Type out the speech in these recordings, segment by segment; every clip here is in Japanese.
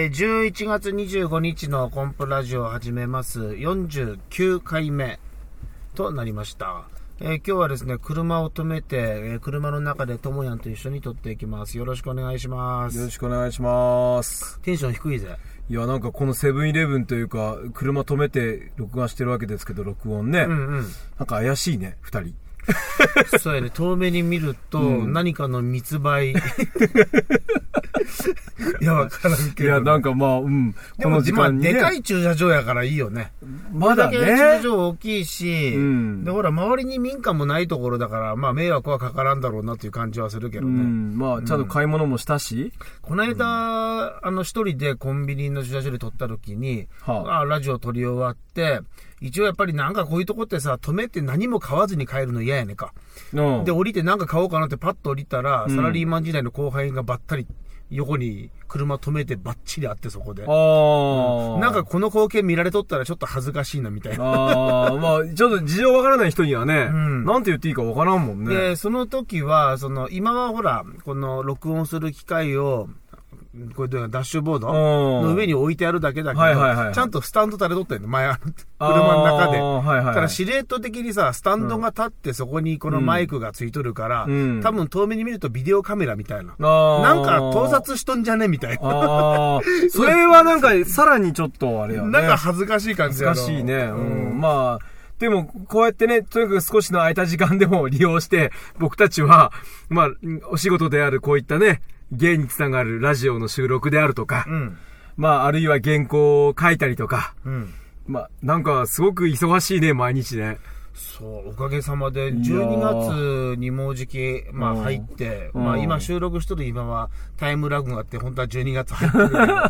えー、11月25日のコンプラジオを始めます49回目となりました。えー今日はですね、車を止めて、えー車の中でともやんと一緒に撮っていきます。よろしくお願いします。よろしくお願いします。テンション低いぜ。いや、なんかこのセブンイレブンというか、車止めて録画してるわけですけど、録音ね。うんうん。なんか怪しいね、二人。そうやね、遠目に見ると、うん何かの密売。いや、わからんけど。いや、なんかまあ、うん。でもこの時間にね。まあ、でかい駐車場やからいいよね。まだこれだけ駐車ね。場大きいし、うんで、ほら、周りに民家もないところだから、まあ、迷惑はかからんだろうなっていう感じはするけうどね。ん。まあ、ちゃんと買い物もしたし。この間、あの、一人でコンビニの駐車場で撮った時に、はあラジオ撮り終わって、一応やっぱりなんかこういうとこってさ、止めて何も買わずに帰るの嫌やねんか。うん。で、降りてなんか買おうかなってパッと降りたら、うんサラリーマン時代の後輩がばったり横に車止めてばっちりあってそこで。ああ。なんか、この光景見られとったらちょっと恥ずかしいなみたいな。ああ、まあ、ちょっと事情わからない人にはね、うんなんて言っていいかわからんもんね。で、その時は、その、今はほら、この録音する機械を、これでダッシュボードうんの上に置いてあるだけだけど、はいはいはいはいちゃんとスタンド垂れとったんの、前、あの車の中で。はいはいはいただ、司令塔的にさ、スタンドが立ってそこにこのマイクがついとるから、うん多分遠目に見るとビデオカメラみたいな。なんか盗撮しとんじゃねみたいな。それはなんか、さらにちょっとあれよね。なんか恥ずかしい感じやろ難しいね。ううんん。まあ、でも、こうやってね、とにかく少しの空いた時間でも利用して、僕たちは、まあ、お仕事であるこういったね、芸につながるラジオの収録であるとか、うん。まあ、あるいは原稿を書いたりとか、うん。まあ、なんかすごく忙しいね、毎日ね。そう、おかげさまで、いや12ー。月にもうじき、まあうん。入って、うん。まあ今収録しとる今はタイムラグがあって、本当は12月入ってるけど や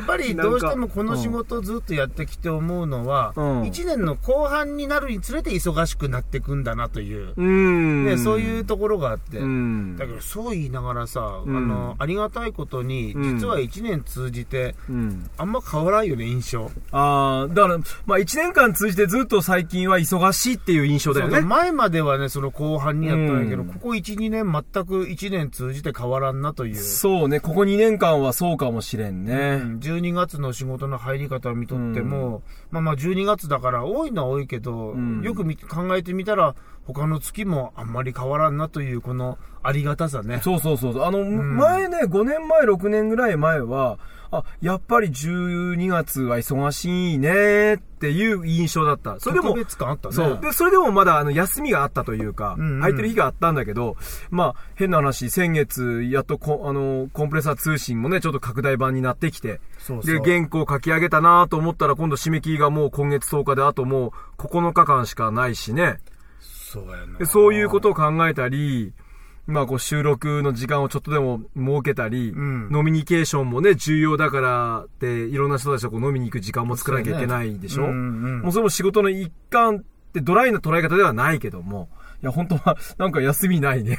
っぱりどうしてもこの仕事をずっとやってきて思うのは、うん。1年の後半になるにつれて忙しくなっていくんだなという、うん。ね、そういうところがあって、うん。だけどそう言いながらさ、うん。あの、ありがたいことに、うん。実は1年通じて、うん。あんま変わらんよね、印象。ああ、だから、まあ一年間通じてずっと最近は忙しいっていう印象だよね。前まではね、その後半にやったんやけど、うんここ1、2年全く1年通じて変わらんなという。そうね、ここ2年間はそうかもしれんね。うん12月の仕事の入り方を見とっても、まあまあ12月だから多いのは多いけど、うんよく見考えてみたら他の月もあんまり変わらんなというこのありがたさね。そうそうそう。あの、ん前ね、5年前、6年ぐらい前は、あ、やっぱり12月は忙しいねっていう印象だった。それでも特、別感あったね。そう。で、それでもまだ、あの、休みがあったというか、うんうん空いてる日があったんだけど、まあ、変な話、先月、やっとこ、あの、コンプレッサー通信もね、ちょっと拡大版になってきて、そうそうで、原稿書き上げたなと思ったら、今度締め切りがもう今月10日で、あともう9日間しかないしね。そうやなでそういうことを考えたり、まあこう収録の時間をちょっとでも設けたり、うん。ノミニケーションもね、重要だからって、いろんな人たちとこう飲みに行く時間も作らなきゃいけないでしょ、そうやねうんうん。もうそれも仕事の一環ってドライな捉え方ではないけども、いや本当はなんか休みないね。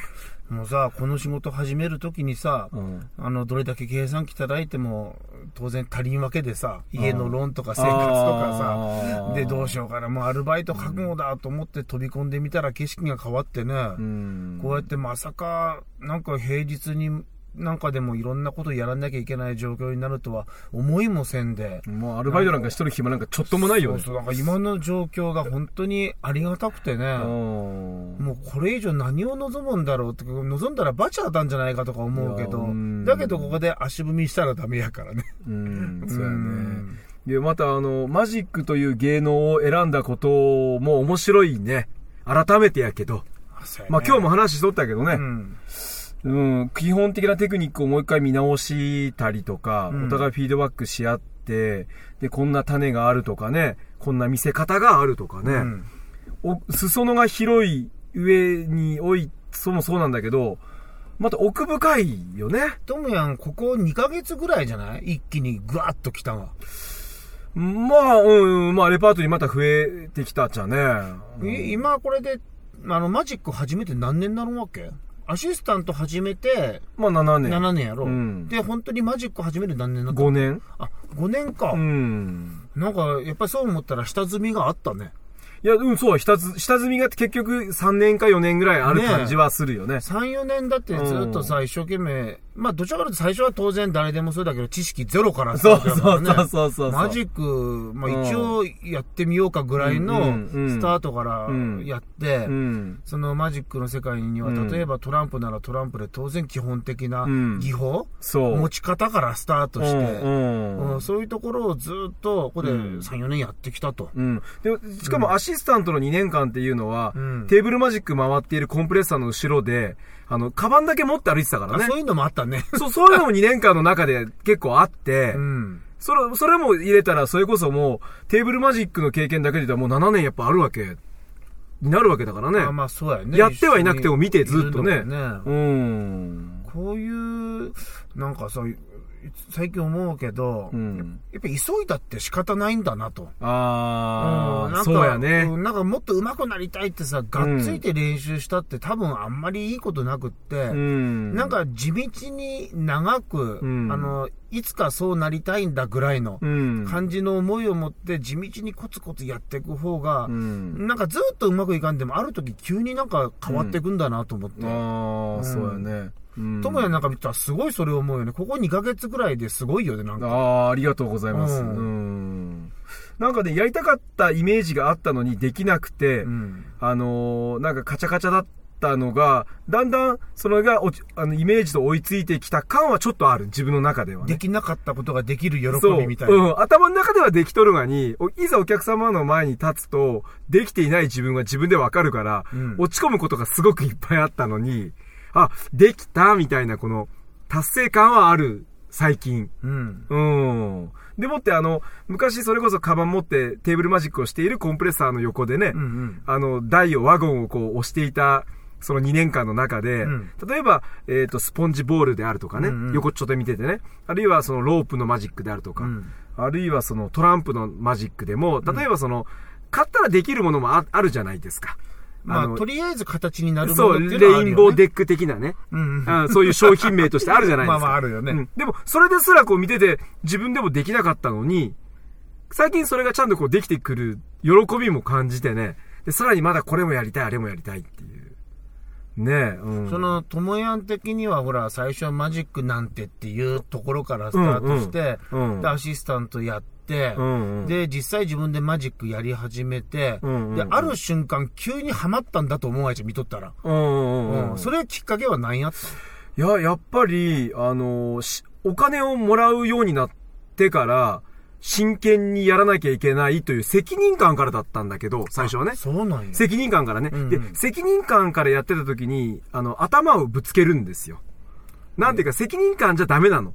もうさ、この仕事始めるときにさ、うん。あの、どれだけ計算機叩いても、当然足りんわけでさ、家のローンとか生活とかさ、で、どうしようかな、もうアルバイト覚悟だと思って飛び込んでみたら景色が変わってね、うん。こうやってまさか、なんか平日になんかでもいろんなことやらなきゃいけない状況になるとは思いもせんで。もうアルバイトなんかしとる暇なんかちょっともないよね。そうそう、なんか今の状況が本当にありがたくてね。うんもうこれ以上何を望むんだろうって、望んだらバチ当たんじゃないかとか思うけどだけどここで足踏みしたらダメやからね。うん、そうやねん。で、またあの、マジックという芸能を選んだことも面白いね。改めてやけど。まあ今日も話しとったけどね。うん。うん、基本的なテクニックをもう一回見直したりとか、うん。お互いフィードバックし合って、で、こんな種があるとかね、こんな見せ方があるとかね、うん。お裾野が広い上におい、そうもそうなんだけど、また奥深いよね。ともやん、ここ2ヶ月ぐらいじゃない？一気にグワッと来たわ。まあ、うん、うんまあ、レパートリーまた増えてきたっちゃね。うん。え今これで、あの、マジック始めて何年になるわけ？アシスタント始めてまあ、7年。7年やろ、うんで、本当にマジック始めて何年になった？5年あ、5年か。うん。なんか、やっぱりそう思ったら下積みがあったね。いや、うん、そう、下積下積みが結局3年か4年ぐらいある感じはするよね。3、4年だってずっとさ、一生懸命まあ、どちらかというと最初は当然誰でもそうだけど、知識ゼロからそう。そうそうそうそう。マジック、まあうん一応やってみようかぐらいのスタートからうんやって、うん。そのマジックの世界には、うん例えばトランプならトランプで当然基本的なうん技法、そう。持ち方からスタートして、そういうところをずっとここでうん3、4年やってきたと。うん。で、しかもアシスタントの2年間っていうのは、うんテーブルマジック回っているコンプレッサーの後ろで、あの、カバンだけ持って歩いてたからねあそう。いうのもあったね。そう、そういうのも2年間の中で結構あって、うん。それ、それも入れたら、それこそもう、テーブルマジックの経験だけで言ったらもう7年やっぱあるわけ、になるわけだからね。あまあそうやね。やってはいなくても見てずっとね一緒にいるのもうん。こういう、なんかさ、最近思うけど、うん。やっぱ急いだって仕方ないんだなと。ああ、うんなんかそうやね。うんなんかもっと上手くなりたいってさ、がっついて練習したって多分あんまりいいことなくって、うん。なん、か地道に長く、うんあの、いつかそうなりたいんだぐらいのうん。感じの思いを持って地道にコツコツやっていく方がう、ん。なんかずっとうまくいかんでも、ある時急になんか変わっていくんだなと思って。ああ、うんそうやね。うんともやなんか見たらすごいそれ思うよね。ここ2ヶ月ぐらいですごいよね、なんか。ああ、ありがとうございます。ううんん。なんかね、やりたかったイメージがあったのにできなくて、うん。あのーなんかカチャカチャだったのが、だんだん、それがあの、イメージと追いついてきた感はちょっとある、自分の中ではね。できなかったことができる喜。びみたいな。うん。頭の中ではできとるがに、おいざお客様の前に立つと、できていない自分は自分でわかるから、うん落ち込むことがすごくいっぱいあったのに、あ、できたみたいな、この、達成感はある、最近。うん。うん。でもってあの、昔それこそカバン持ってテーブルマジックをしているコンプレッサーの横でね、うんうん。あの、台を、ワゴンをこう押していた、その2年間の中で、うん例えば、えっ、と、スポンジボールであるとかね、うんうん横っちょで見ててね、あるいはそのロープのマジックであるとか、うんあるいはそのトランプのマジックでも、例えばその、買ったらできるものもああるじゃないですか。まあ、のとりあえず形になるもそう、のっていうのはあレイるよ、ね。ンボーデック的なね。うんうん。あそういう商品名としてあるじゃないですか。まあまああるよねうんでも、それですらこう見てて、自分でもできなかったのに、最近それがちゃんとこうできてくる喜びも感じてね、で、さらにまだこれもやりたい、あれもやりたいっていう。ねえ、うん。その、ともやん的には、ほら、最初はマジックなんてっていうところからスタートして、うんうんで、アシスタントやって、うんうん、で、実際自分でマジックやり始めて、うんうんうんで、ある瞬間、急にハマったんだと思うわいち見とったら。うんうんうん、うん。それきっかけは何やったいや、やっぱり、あのしお金をもらうようになってから、真剣にやらなきゃいけないという責任感からだったんだけど、最初はねの。そうなんや。責任感からね、うんうんで、責任感からやってた時に、あの、頭をぶつけるんですよ。なんていうか、責任感じゃダメなの。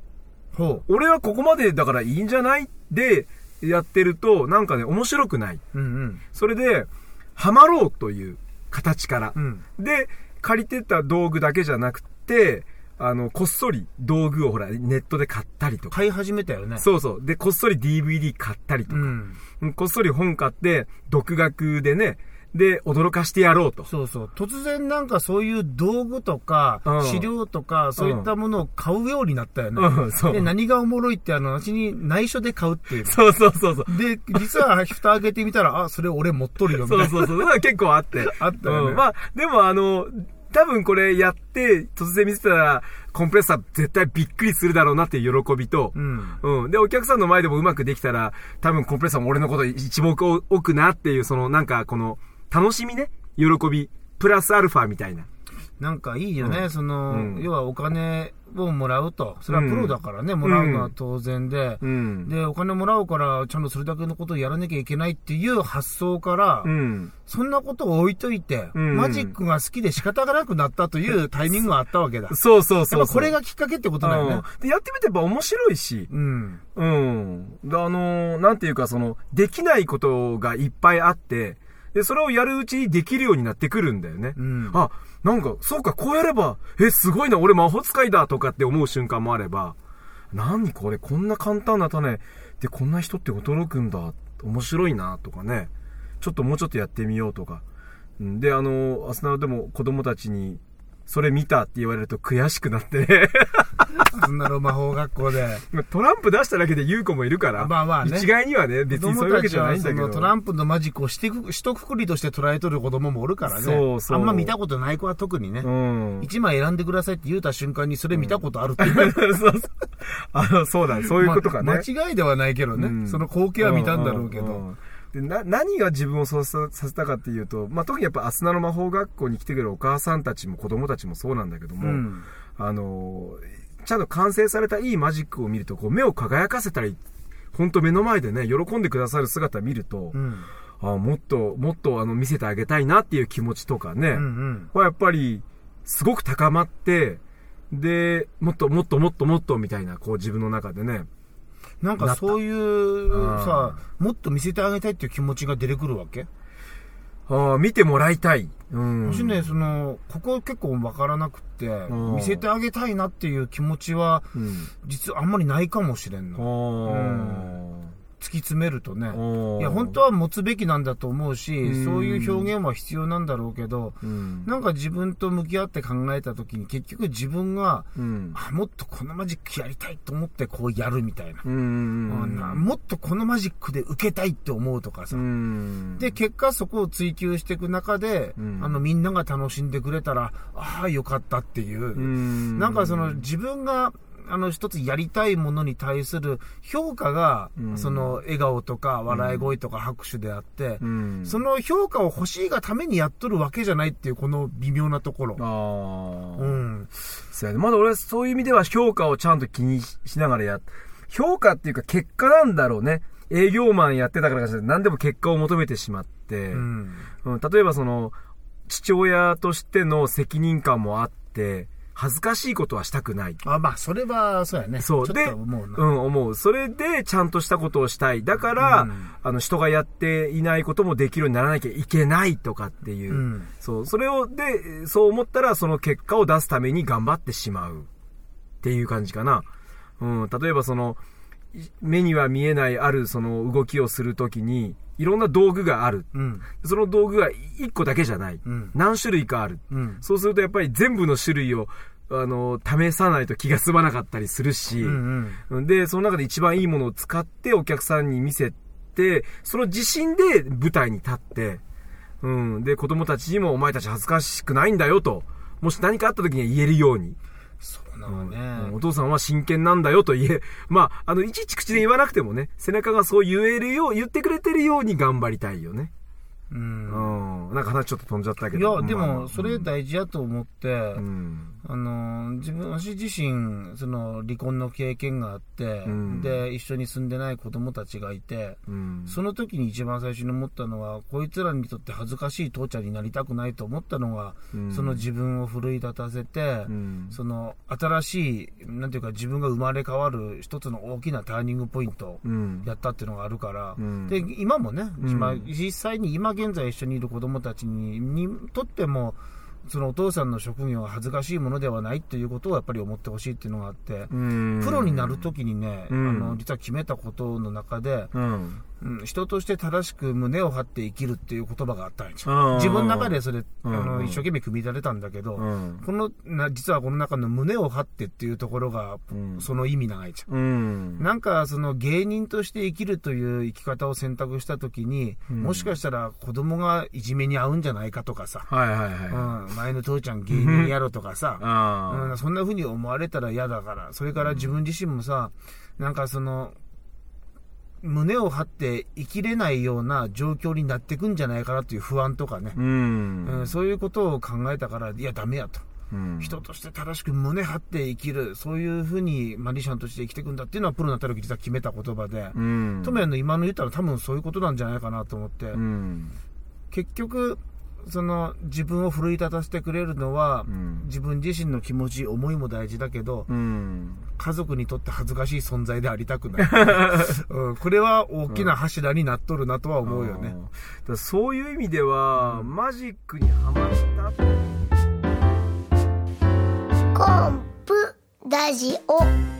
ほ俺はここまでだからいいんじゃないで、やってると、なんかね、面白くない。う。うんうん。それで、ハマろうという形から。うん。で、借りてた道具だけじゃなくて、あの、こっそり道具をほら、ネットで買ったりとか。買い始めたよね。そうそう。で、こっそり DVD 買ったりとか。うん。うんこっそり本買って、独学でね、で、驚かしてやろうと。そうそう。突然なんかそういう道具とかうん、資料とか、そういったものを買うようになったよね。うん、そう。で、何がおもろいって、あの、私に内緒で買うっていう。そうそうそうそう。で、実は蓋開けてみたら、あ、それ俺持っとるよ、みたいな。そうそうそう。結構あって。あったよねうんまあ、でもあの、多分これやって、突然見せたら、コンプレッサー絶対びっくりするだろうなっていう喜びと、うん。うん。で、お客さんの前でもうまくできたら、多分コンプレッサーも俺のこと一目置くなっていう、そのなんかこの、楽しみね、喜び、プラスアルファみたいな。なんかいいよね、その、うん要はお金をもらうと。それはプロだからね、もらうのは当然で。うん。で、お金もらうから、ちゃんとそれだけのことをやらなきゃいけないっていう発想から、うん。そんなことを置いといて、うんマジックが好きで仕方がなくなったというタイミングがあったわけだ。そうそうやそうこれがきっかけってことだよね。うんで、やってみてやっぱ面白いし、うん。うん。であのーなんていうかその、できないことがいっぱいあって、で、それをやるうちにできるようになってくるんだよね。うん。あ、なんか、そうか、こうやれば、え、すごいな、俺魔法使いだとかって思う瞬間もあれば、何これ、こんな簡単な種でこんな人って驚くんだ、面白いな、とかね。ちょっともうちょっとやってみようとか。うんで、あの、アスナでも子供たちに、それ見たって言われると悔しくなってね。そんなの魔法学校で。まあトランプ出しただけで言う子もいるから。まあまあね一概にはね、別にそういうわけじゃないんだけど。トランプのマジックをしてく、一括りとして捉えとる子供もおるからね。そうそうあんま見たことない子は特にね。うん。一枚選んでくださいって言うた瞬間にそれ見たことあるって言う、そうそう。あの、そうだ、そういうことかね。ま間違いではないけどね。うんその光景は見たんだろうけど。でな何が自分をそうささせたかっていうと、まあ、特にやっぱアスナの魔法学校に来てくれるお母さんたちも子供たちもそうなんだけども、うんあのちゃんと完成されたいいマジックを見るとこう目を輝かせたり本当目の前でね喜んでくださる姿を見ると、うん。あもっともっとあの見せてあげたいなっていう気持ちとかね、うんうん。これやっぱりすごく高まってでもっともっともっともっとみたいなこう自分の中でね。なんかそういうさ、もっと見せてあげたいっていう気持ちが出てくるわけ？あー見てもらいたい。うん。私ね、その、ここ結構わからなくて、ん見せてあげたいなっていう気持ちは、うん。実はあんまりないかもしれんあの。ー突き詰めるとね。ーいや、本当は持つべきなんだと思うし、うんそういう表現は必要なんだろうけど、うん。なんか自分と向き合って考えた時に結局自分が、うん。あ、もっとこのマジックやりたいと思ってこうやるみたいな。なもっとこのマジックで受けたいって思うとかさ。うん。で、結果そこを追求していく中で、うんあの、みんなが楽しんでくれたら、ああ、よかったっていう、うん。なんかその自分が、あの、一つやりたいものに対する評価が、うんその、笑顔とか笑い声とか拍手であって、うん。その評価を欲しいがためにやっとるわけじゃないっていう、この微妙なところ。ああ。うん。そうやね。まだ俺はそういう意味では評価をちゃんと気にしながらやっ、評価っていうか結果なんだろうね。営業マンやってたからかしら何でも結果を求めてしまって、うん。うん、例えばその、父親としての責任感もあって、恥ずかしいことはしたくない。あ、まあ、それは、そうやね。そう。で、と思うな。ん、思う。それで、ちゃんとしたことをしたい。だから、うんあの、人がやっていないこともできるようにならなきゃいけないとかっていう。うんそう。それを、で、そう思ったら、その結果を出すために頑張ってしまう。っていう感じかな。うん。例えばその、い目には見えないあるその動きをするときに、いろんな道具がある。うん。その道具が一個だけじゃない。うん何種類かある。うん。そうするとやっぱり全部の種類を、あの、試さないと気が済まなかったりするし、うんうん。で、その中で一番いいものを使ってお客さんに見せて、その自信で舞台に立って、うん。で、子供たちにもお前たち恥ずかしくないんだよと、もし何かあった時には言えるように。そうなのね。うんお父さんは真剣なんだよと言え、まあ、あの、いちいち口で言わなくてもね、背中がそう言えるよう、言ってくれてるように頑張りたいよね。うんうん。なんか話ちょっと飛んじゃったけいど。や、でまあも、それ大事やと思って、うん。あの、自分、私自身、その、離婚の経験があって、うん。で、一緒に住んでない子供たちがいて、うん。その時に一番最初に思ったのは、こいつらにとって恥ずかしい父ちゃんになりたくないと思ったのが、うん。その自分を奮い立たせて、うん。その、新しい、なんていうか自分が生まれ変わる一つの大きなターニングポイント。やったっていうのがあるから、うん。で、今もね、うん。今実際に今現在一緒にいる子供たちににとっても、そのお父さんの職業が恥ずかしいものではないっていうことをやっぱり思ってほしいっていうのがあって、うんプロになるときにね、うんあの、実は決めたことの中で、うん。うん、人として正しく胸を張って生きるっていう言葉があったんですよ。自分の中でそれ、あうん。の、うん一生懸命組み立てたんだけど、うん。このな、実はこの中の胸を張ってっていうところが、うん。その意味長いじゃん。うん。なんか、その芸人として生きるという生き方を選択したときに、うん。もしかしたら子供がいじめに遭うんじゃないかとかさ、前の父ちゃん芸人やろとかさ、あうん、そんな風に思われたら嫌だから、それから自分自身もさ、なんかその、胸を張って生きれないような状況になっていくんじゃないかなという不安とかねあ。う、ん。うんそういうことを考えたから、いや、ダメやと。うん人として正しく胸張って生きる、そういうふうにマジシャンとして生きていくんだっていうのはプロになった時実は決めた言葉で、うん。トメヤの今の言ったら多分そういうことなんじゃないかなと思って、うん。結局、その自分を奮い立たせてくれるのは、うん自分自身の気持ち、思いも大事だけど、うん。家族にとって恥ずかしい存在でありたくない。うん、これは大きな柱になっとるなとは思うよね。あーだからそういう意味では、マジックにハマったコンプラジオ